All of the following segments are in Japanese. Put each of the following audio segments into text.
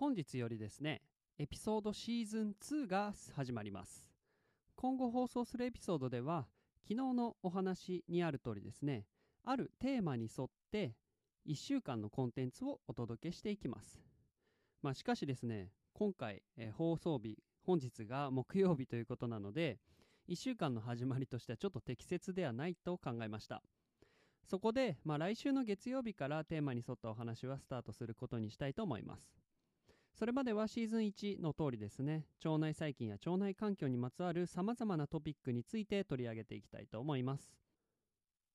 本日よりですねエピソードシーズン2が始まります。今後放送するエピソードでは昨日のお話にある通りですねあるテーマに沿って1週間のコンテンツをお届けしていきます。まあしかしですね今回、えー放送日本日が木曜日ということなので1週間の始まりとしてはちょっと適切ではないと考えました。そこで、まあ、来週の月曜日からテーマに沿ったお話はスタートすることにしたいと思います。それまではシーズン1の通りですね腸内細菌や腸内環境にまつわるさまざまなトピックについて取り上げていきたいと思います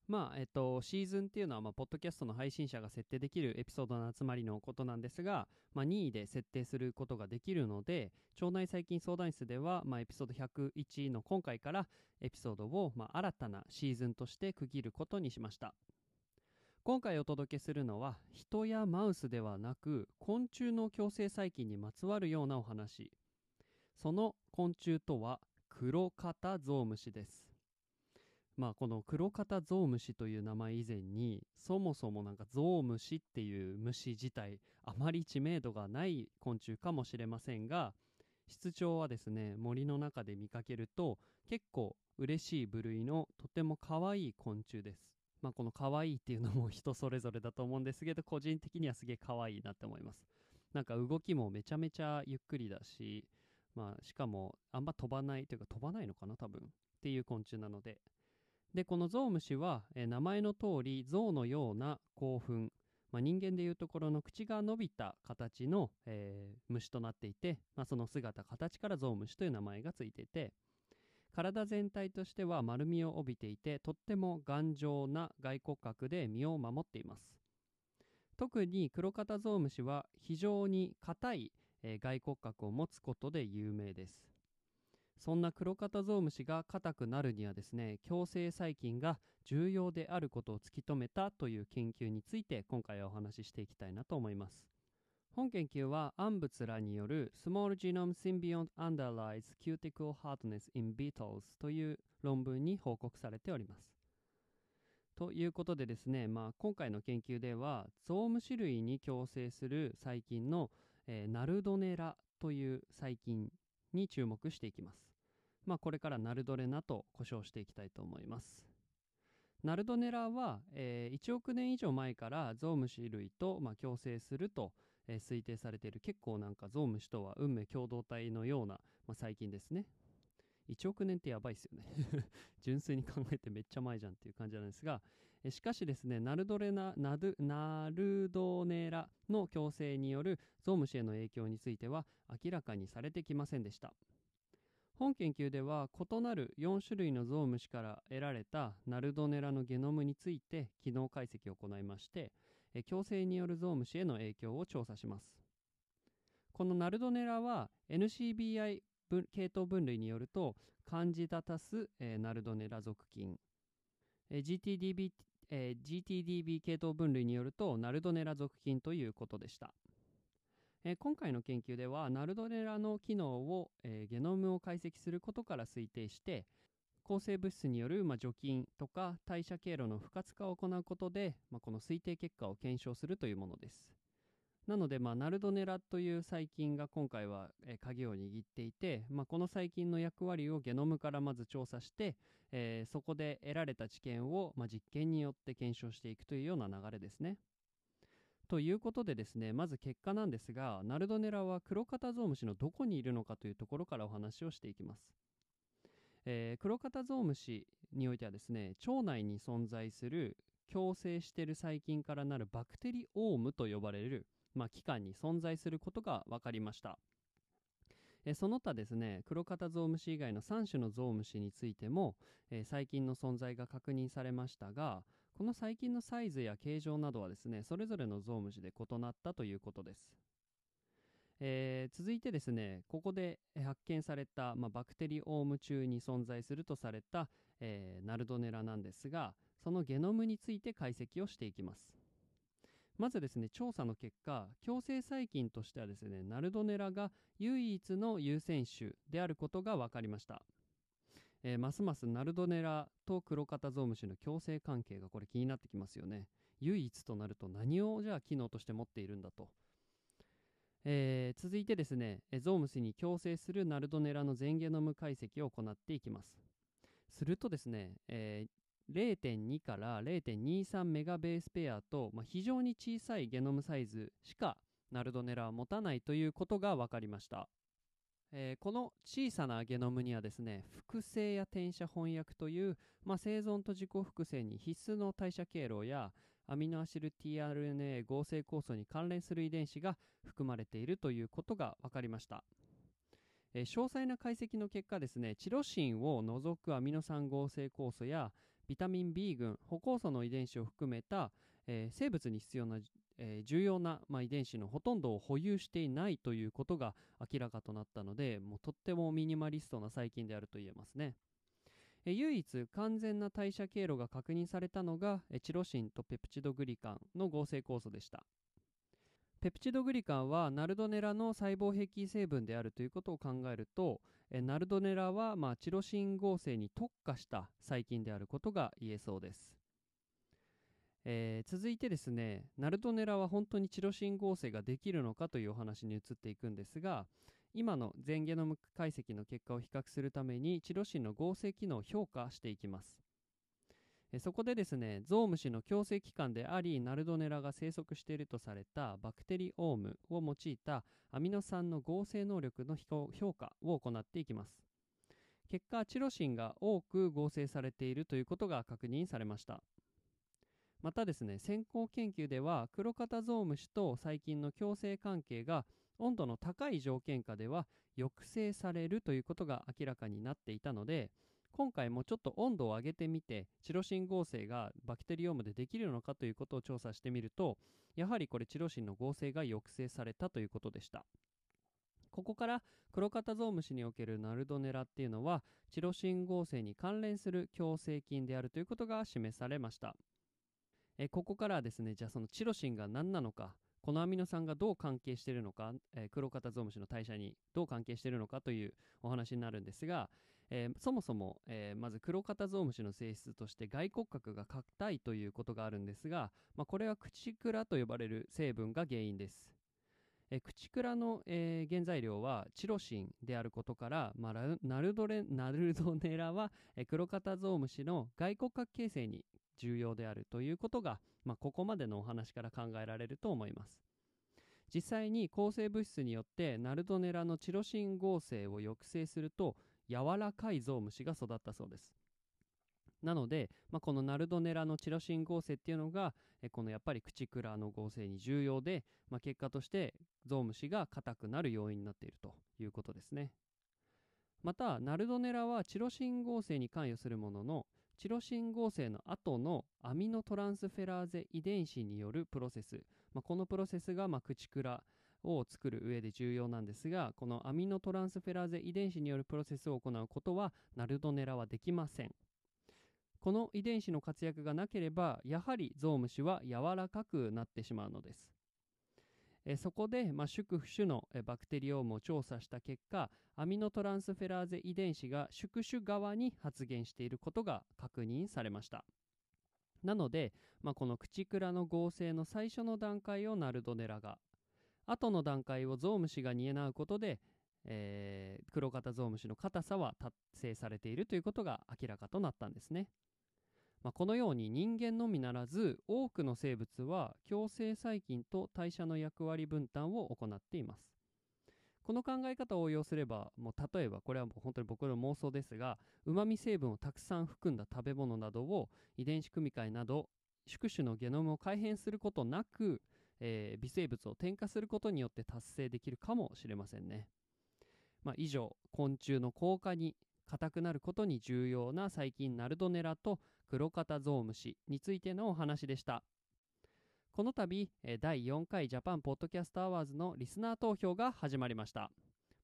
まあえっと、シーズンっていうのは、まあ、ポッドキャストの配信者が設定できるエピソードの集まりのことなんですが、まあ、任意で設定することができるので、腸内細菌相談室では、まあ、エピソード101の今回からエピソードを、まあ、新たなシーズンとして区切ることにしました。今回お届けするのは、人やマウスではなく、昆虫の共生細菌にまつわるようなお話。その昆虫とは、クロカタゾウムシです。まあこのクロカタゾウムシという名前以前にそもそもなんかゾウムシっていう虫自体あまり知名度がない昆虫かもしれませんが室長はですね森の中で見かけると結構嬉しい部類のとても可愛い昆虫ですまあこの可愛いっていうのも人それぞれだと思うんですけど個人的にはすげえ可愛いなって思います。なんか動きもめちゃめちゃゆっくりだしまあしかもあんま飛ばないというか飛ばないのかな多分っていう昆虫なので。でこのゾウムシは、えー名前の通りゾウのような興奮、まあ、人間でいうところの口が伸びた形の、えー虫となっていて、まあ、その姿形からゾウムシという名前がついていて。体全体としては丸みを帯びていてとっても頑丈な外骨格で身を守っています。特にクロカタゾウムシは非常に硬い、えー外骨格を持つことで有名です。そんなクロカタゾウムシが硬くなるにはですね共生細菌が重要であることを突き止めたという研究について今回はお話ししていきたいなと思います。本研究は暗物らによる Small Genome Symbiont Underlies Cuticle Hardness in Beetles という論文に報告されておりますということでですね、まあ、今回の研究ではゾウムシ類に共生する細菌の、えーナルドネラという細菌に注目していきます。まあ、これからナルドレナと呼称していきたいと思います。ナルドネラは、えー1億年以上前からゾウムシ類と、まあ、共生すると、えー推定されている結構なんかゾウムシとは運命共同体のような、まあ、細菌ですね。1億年ってやばいっすよね。純粋に考えてめっちゃ前じゃんっていう感じなんですが、えしかしですね、ナルドレナ、ナドナルドネラの共生によるゾウムシへの影響については明らかにされてきませんでした。本研究では異なる4種類のゾウムシから得られたナルドネラのゲノムについて機能解析を行いまして、え共生によるゾウムシへの影響を調査します。このナルドネラは NCBI 系統分類によるとカンジダタス、えーナルドネラ属菌、えー GTDB えー GTDB 系統分類によるとナルドネラ属菌ということでした、えー今回の研究ではナルドネラの機能を、えーゲノムを解析することから推定して抗生物質による、まあ、除菌とか代謝経路の不活化を行うことで、まあ、この推定結果を検証するというものですなので、まあ、ナルドネラという細菌が今回は、えー鍵を握っていて、まあ、この細菌の役割をゲノムからまず調査して、えーそこで得られた知見を、まあ、実験によって検証していくというような流れですね。ということでですねまず結果なんですがナルドネラはクロカタゾウムシのどこにいるのかというところからお話をしていきます。えークロカタゾウムシにおいてはですね腸内に存在する共生している細菌からなるバクテリオームと呼ばれる、まあ、器官に存在することが分かりました。えーその他ですねクロカタゾウムシ以外の3種のゾウムシについても、えー細菌の存在が確認されましたがこの細菌のサイズや形状などはですねそれぞれのゾウムシで異なったということです、えー続いてですねここで発見された、まあ、バクテリオーム中に存在するとされた、えーナルドネラなんですがそのゲノムについて解析をしていきます。まずですね調査の結果共生細菌としてはですねナルドネラが唯一の優占種であることが分かりました、えーますますナルドネラとクロカタゾウムシの共生関係がこれ気になってきますよね。唯一となると何をじゃあ機能として持っているんだと。えー続いてですね、ゾウムシに共生するナルドネラの全ゲノム解析を行っていきます。するとですね、えー0.2から0.23メガベースペアと、まあ、非常に小さいゲノムサイズしかナルドネラは持たないということが分かりました。えーこの小さなゲノムにはですね複製や転写翻訳という、まあ、生存と自己複製に必須の代謝経路やアミノアシル tRNA 合成酵素に関連する遺伝子が含まれているということが分かりました、え詳細な解析の結果ですねチロシンを除くアミノ酸合成酵素やビタミン B 群補酵素の遺伝子を含めた、えー生物に必要な、えー重要な、まあ、遺伝子のほとんどを保有していないということが明らかとなったのでもうとってもミニマリストな細菌であると言えますね。え唯一完全な代謝経路が確認されたのがえチロシンとペプチドグリカンの合成酵素でした。ペプチドグリカンはナルドネラの細胞壁成分であるということを考えるとえナルドネラは、まあ、チロシン合成に特化した細菌であることが言えそうです、えー続いてですねナルドネラは本当にチロシン合成ができるのかというお話に移っていくんですが今の全ゲノム解析の結果を比較するためにチロシンの合成機能を評価していきます。えそこでですねゾウムシの共生器官でありナルドネラが生息しているとされたバクテリオームを用いたアミノ酸の合成能力の評評価を行っていきます。結果チロシンが多く合成されているということが確認されました。またですね先行研究ではクロカタゾウムシと細菌の共生関係が温度の高い条件下では抑制されるということが明らかになっていたので今回もちょっと温度を上げてみてチロシン合成がバクテリオームでできるのかということを調査してみるとやはりこれチロシンの合成が抑制されたということでした。ここからクロカタゾウムシにおけるナルドネラっていうのはチロシン合成に関連する共生菌であるということが示されました。えここからはですねじゃあそのチロシンが何なのかこのアミノ酸がどう関係しているのか、えー、クロカタゾウムシの代謝にどう関係しているのかというお話になるんですが、えーそもそも、えーまずクロカタゾウムシの性質として外骨格が硬いということがあるんですが、まあ、これはクチクラと呼ばれる成分が原因です。えークチクラの、えー原材料はチロシンであることから、まあ、ラナルドレナルドネラは、えークロカタゾウムシの外骨格形成に重要であるということが、まあ、ここまでのお話から考えられると思います。実際に抗生物質によってナルドネラのチロシン合成を抑制すると柔らかいゾウムシが育ったそうです。なので、まあ、このナルドネラのチロシン合成っていうのがえこのやっぱりクチクラの合成に重要で、まあ、結果としてゾウムシが硬くなる要因になっているということですね。またナルドネラはチロシン合成に関与するもののチロシン合成の後のアミノトランスフェラーゼ遺伝子によるプロセス、まあ、このプロセスがまあクチクラを作る上で重要なんですがこのアミノトランスフェラーゼ遺伝子によるプロセスを行うことはナルドネラはできません。この遺伝子の活躍がなければやはりゾウムシは柔らかくなってしまうのです。えそこで、まあ、宿主のバクテリオームを調査した結果アミノトランスフェラーゼ遺伝子が宿主側に発現していることが確認されました。なので、まあ、このクチクラの合成の最初の段階をナルドネラが後の段階をゾウムシが担うことで、えー、黒型ゾウムシの硬さは達成されているということが明らかとなったんですね。まあ、このように人間のみならず多くの生物は共生細菌と代謝の役割分担を行っています。この考え方を応用すればもう例えばこれはもう本当に僕の妄想ですがうまみ成分をたくさん含んだ食べ物などを遺伝子組み換えなど宿主のゲノムを改変することなく、えー微生物を添加することによって達成できるかもしれませんね、まあ、以上昆虫の効果に硬くなることに重要な細菌ナルドネラとクロカタゾウムシについてのお話でしたこの度、第4回ジャパンポッドキャストアワードのリスナー投票が始まりました。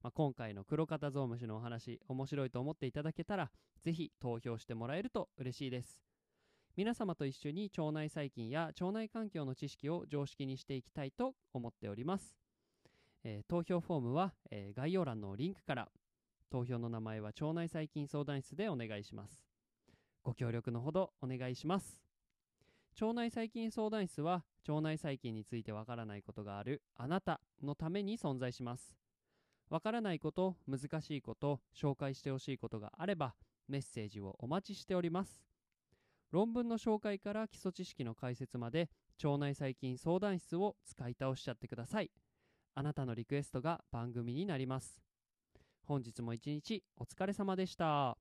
まあ、今回のクロカタゾウムシのお話、面白いと思っていただけたら、ぜひ投票してもらえると嬉しいです。皆様と一緒に腸内細菌や腸内環境の知識を常識にしていきたいと思っております。えー投票フォームは、えー概要欄のリンクから、投票の名前は腸内細菌相談室でお願いします。ご協力のほどお願いします。腸内細菌相談室は腸内細菌についてわからないことがあるあなたのために存在します。わからないこと、難しいこと、紹介してほしいことがあればメッセージをお待ちしております。論文の紹介から基礎知識の解説まで腸内細菌相談室を使い倒しちゃってください。あなたのリクエストが番組になります。本日も一日お疲れ様でした。